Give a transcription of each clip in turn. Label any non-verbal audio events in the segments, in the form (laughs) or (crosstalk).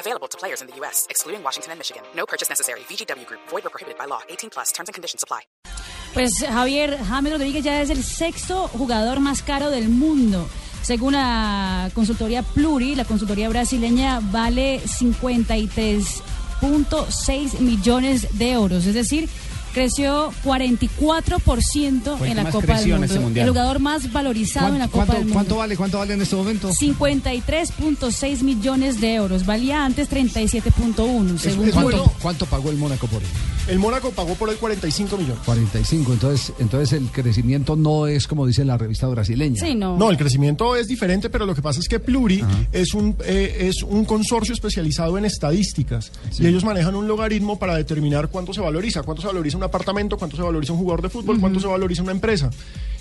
Available to players in the U.S., excluding Washington and Michigan. No purchase necessary. VGW Group, void or prohibited by law. 18 plus terms and conditions apply. Pues Javier James Rodríguez ya es el sexto jugador más caro del mundo. Según la consultoría Pluri, la consultoría brasileña vale 53.6 millones de euros. Es decir, creció 44% Fue en la Copa del Mundo. mundial. El jugador más valorizado en la Copa ¿Cuánto, del Mundo. cuánto vale? ¿Cuánto vale? ¿Cuánto en este momento? 53.6 millones de euros. Valía antes 37.1, según es Pluri. bueno. ¿Cuánto pagó el Mónaco por él? El Mónaco pagó por él 45 millones. 45. Entonces, entonces el crecimiento no es como dice la revista brasileña. Sí, no. No, el crecimiento es diferente, pero lo que pasa es que Pluri es un, eh, es un consorcio especializado en estadísticas y ellos manejan un logaritmo para determinar cuánto se valoriza, cuánto se valoriza un apartamento, cuánto se valoriza un jugador de fútbol, cuánto se valoriza una empresa.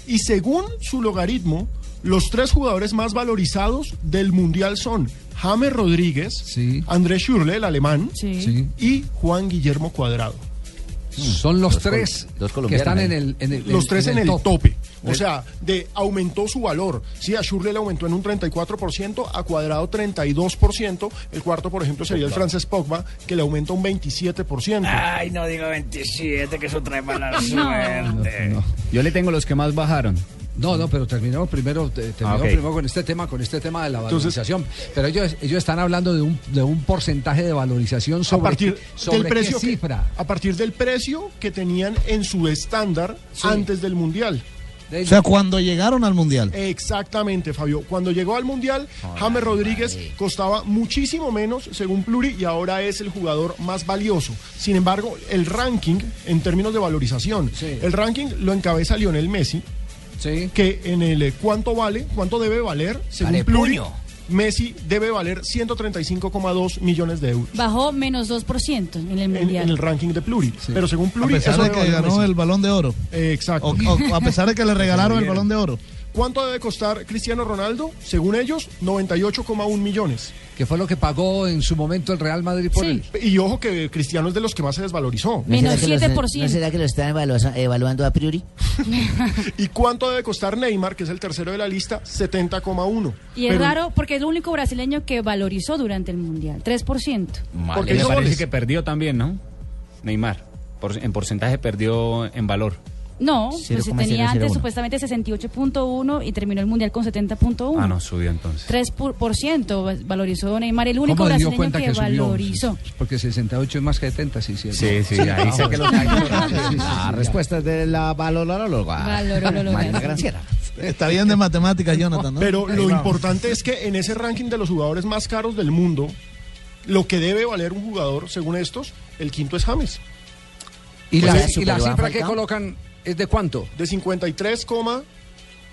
Y según su logaritmo, los tres jugadores más valorizados del Mundial son James Rodríguez, Sí. Andrés Schürrle, el alemán, Sí. Y Juan Guillermo Cuadrado. Son los col- tres dos que están ahí. en el, en el- los tres en, el, top. tope. O sea, de aumentó su valor. Sí, a Schürrle le aumentó en un 34%, a Cuadrado 32%. El cuarto, por ejemplo, sería el francés Pogba, que le aumenta un 27%. Ay, no digo 27, que eso trae mala No. suerte. No. Yo le tengo los que más bajaron. No, no, pero terminemos primero, te- terminemos Ah, primero con este tema, con este tema de la Entonces- valorización. pero ellos, ellos están hablando de un, de un porcentaje de valorización sobre, a partir sobre del qué precio que- cifra. a partir del precio que tenían en su estándar antes del mundial. O sea, cuando llegaron al Mundial. Exactamente, Fabio. Cuando llegó al Mundial, James Rodríguez costaba muchísimo menos, según Pluri, y ahora es el jugador más valioso. Sin embargo, el ranking, en términos de valorización, Sí. el ranking lo encabeza Lionel Messi, sí. que en el eh, cuánto vale, cuánto debe valer, según Vale, Pluri, puño. Messi debe valer 135,2 millones de euros. Bajó menos 2% en el En, Mundial. en el ranking de Pluri. Pero según A Pluri, pesar eso de que ganó Messi. el Balón de Oro. Eh, exacto. O, o a pesar de que le regalaron el Balón de Oro. ¿Cuánto debe costar Cristiano Ronaldo? Según ellos, 98,1 millones. Que fue lo que pagó en su momento el Real Madrid por Sí. él. Y ojo que Cristiano es de los que más se desvalorizó. Menos será que los- 7%. ¿No será que lo están evaluando, a priori? (laughs) ¿Y cuánto debe costar Neymar, que es el tercero de la lista? 70,1. Y es Pero- raro porque es el único brasileño que valorizó durante el Mundial, 3%. Porque Y me hizo parece goles. que perdió también, ¿no? Neymar. Por- en porcentaje perdió en valor. No, pues 0,001. tenía antes supuestamente 68.1 y terminó el Mundial con 70.1. Ah, no, subió entonces. 3% va- valorizó Neymar, el único ¿Cómo le dio brasileño cuenta que, que, subió? valorizó. Porque 68 es más que 70, (laughs) sí, sí. Sí, sí, ahí sé que lo Ah, respuestas de la valoróloga. Valoróloga. Marina Granciera. Está bien de matemáticas, Jonathan, ¿no? Pero lo importante es que en ese ranking de los jugadores más caros del mundo, lo que debe valer un jugador, según estos, el quinto es James. ¿Y, Pues la, y la cifra que colocan es de cuánto? De 53,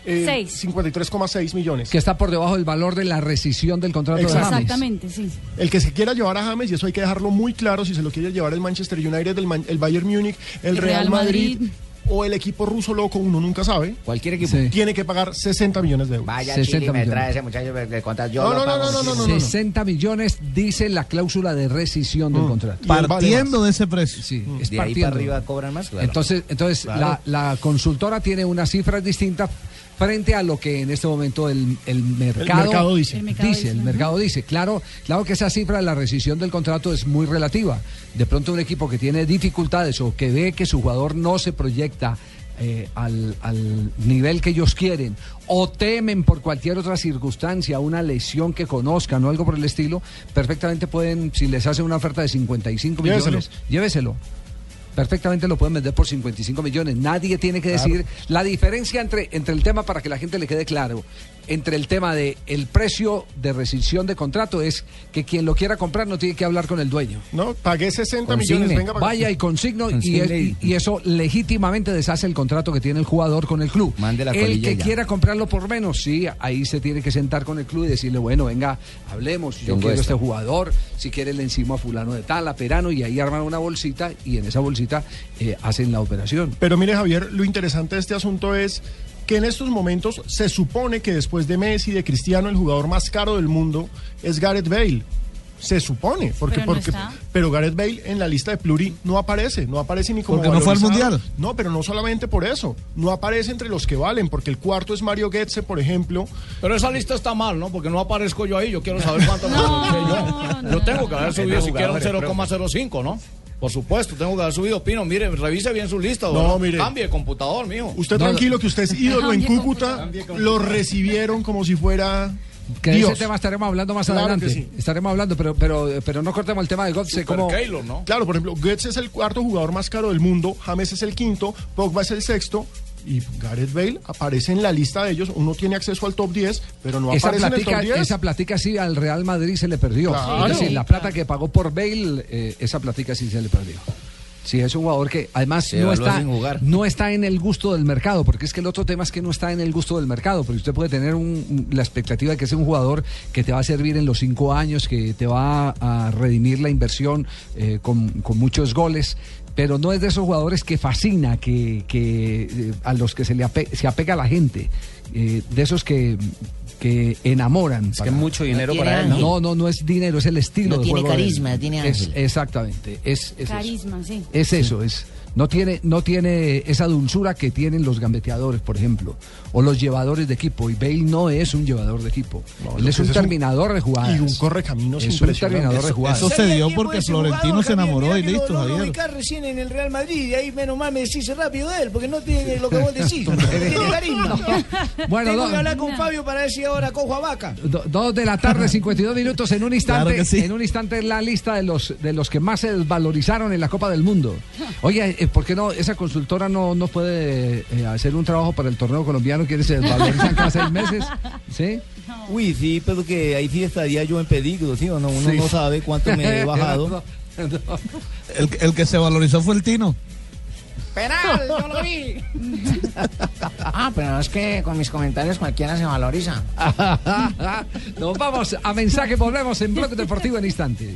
eh, Seis. 53,6 millones. Que está por debajo del valor de la rescisión del contrato de. James. Exactamente, sí. El que se quiera llevar a James, y eso hay que dejarlo muy claro, si se lo quiere llevar el Manchester United, el, Man- el Bayern Múnich, el El Real, Real Madrid, Madrid. O el equipo ruso loco, uno nunca sabe, Cualquier equipo. Sí. tiene que pagar 60 millones de euros. Vaya 60 Chile, me millones. trae ese muchacho de contar. Yo No, lo no, no, pago. no, no, no, no. 60 millones dice la cláusula de rescisión del contrato. Partiendo de ese precio. Sí, es De ahí partiendo. para arriba cobran más. claro. Entonces, entonces la, la consultora tiene unas cifras distintas frente a lo que en este momento el, el mercado, mercado dice. El mercado dice, dice, el mercado dice. Claro, claro que esa cifra de la rescisión del contrato es muy relativa. De pronto un equipo que tiene dificultades o que ve que su jugador no se proyecta eh, al, al nivel que ellos quieren o temen por cualquier otra circunstancia, una lesión que conozcan o algo por el estilo, perfectamente pueden, si les hace una oferta de 55 Lléveselo. millones, lléveselo. Perfectamente lo pueden vender por 55 millones. Nadie tiene que decir la diferencia entre, entre el tema, para que la gente le quede claro, entre el tema de el precio de rescisión de contrato es que quien lo quiera comprar no tiene que hablar con el dueño. No, pagué 60 Consigne. millones, venga, para Vaya y consigno y, eso legítimamente deshace el contrato que tiene el jugador con el club. Mande la el que ya. quiera comprarlo por menos, sí, ahí se tiene que sentar con el club y decirle, bueno, venga, hablemos, yo Tengo quiero esto. este jugador, si quiere le encima a fulano de tal, a Perano, y ahí arman una bolsita y en esa bolsita necesita, eh, hacen la operación. Pero mire, Javier, lo interesante de este asunto es que en estos momentos se supone que después de Messi, de Cristiano, el jugador más caro del mundo es Gareth Bale. Se supone, porque, Pero no porque, está. pero Gareth Bale en la lista de Pluri no aparece, no aparece ni como Porque no fue al. Mundial. No, pero no solamente por eso, no aparece entre los que valen, porque el cuarto es Mario Goetze, por ejemplo. Pero esa lista está mal, ¿no? Porque no aparezco yo ahí. Yo quiero saber cuánto me (laughs) No, valoricé no, yo. no, Yo tengo que haber subido siquiera un jugadores, 0,05, ¿no? Por supuesto, tengo que haber subido. Pino, mire, revise bien su lista. No, ¿no? mire. Cambie de computador, mijo. Usted No, tranquilo que usted es (laughs) ídolo en Cambie Cúcuta, lo recibieron como si fuera Que de Dios. ese tema estaremos hablando más Claro adelante. sí. Estaremos hablando, pero, pero, pero no cortemos el tema Gotze Super como... Keylor, ¿no? Claro, por ejemplo, Goetze es el cuarto jugador más caro del mundo, James es el quinto, Pogba es el sexto y Gareth Bale aparece en la lista de ellos. Uno tiene acceso al top 10, pero no Esa aparece en el platica, top 10. esa platica sí al Real Madrid se le perdió. Claro. Es decir, la plata que pagó por Bale, eh, esa platica sí se le perdió. Sí, es un jugador que además no está, jugar. no está en el gusto del mercado, porque es que el otro tema es que no está en el gusto del mercado, porque usted puede tener un- la expectativa de que sea un jugador que te va a servir en los cinco años, que te va a redimir la inversión eh, con, con muchos goles, pero no es de esos jugadores que fascina, que, que, eh, a los que se le ape- se apega la gente, eh, de esos que, que enamoran. Es que para- mucho dinero tiene para él, ¿no? no, no, no es dinero, es el estilo No de tiene juego de él. carisma, tiene Es- ángel. exactamente, es, es eso. Carisma, sí. Es eso, es. No tiene, no tiene esa dulzura que tienen los gambeteadores, por ejemplo, o los llevadores de equipo. Y Bale no es un llevador de equipo. No, Él lo es un es un- terminador de jugadas. y un correcaminos Es un terminador de Eso- jugadas. Eso se dio porque Florentino se enamoró y listo, Lo Javier. ubicás recién en el Real Madrid y ahí menos mal me decís rápido de él, porque no tiene lo que vos (laughs) decís. no tiene carisma. (laughs) Bueno, Tengo no- que hablar con Fabio para ver si ahora cojo a vaca. Do- Dos de la tarde, 52 minutos. En un instante, Claro sí. en un instante la lista de los de los que más se desvalorizaron en la Copa del Mundo. Oye, ¿por qué no esa consultora no, no puede eh, hacer un trabajo para el torneo colombiano que se desvalorizan cada seis meses? ¿Sí? (laughs) Uy, sí, pero que ahí sí estaría yo en peligro, ¿sí o no? Uno Sí. no sabe cuánto me (laughs) he bajado. No, no. El, el que se valorizó fue el Tino. Penal, yo lo vi. (laughs) Ah, pero es que con mis comentarios cualquiera se valoriza. Nos vamos a mensaje, volvemos en Bloque Deportivo en instantes.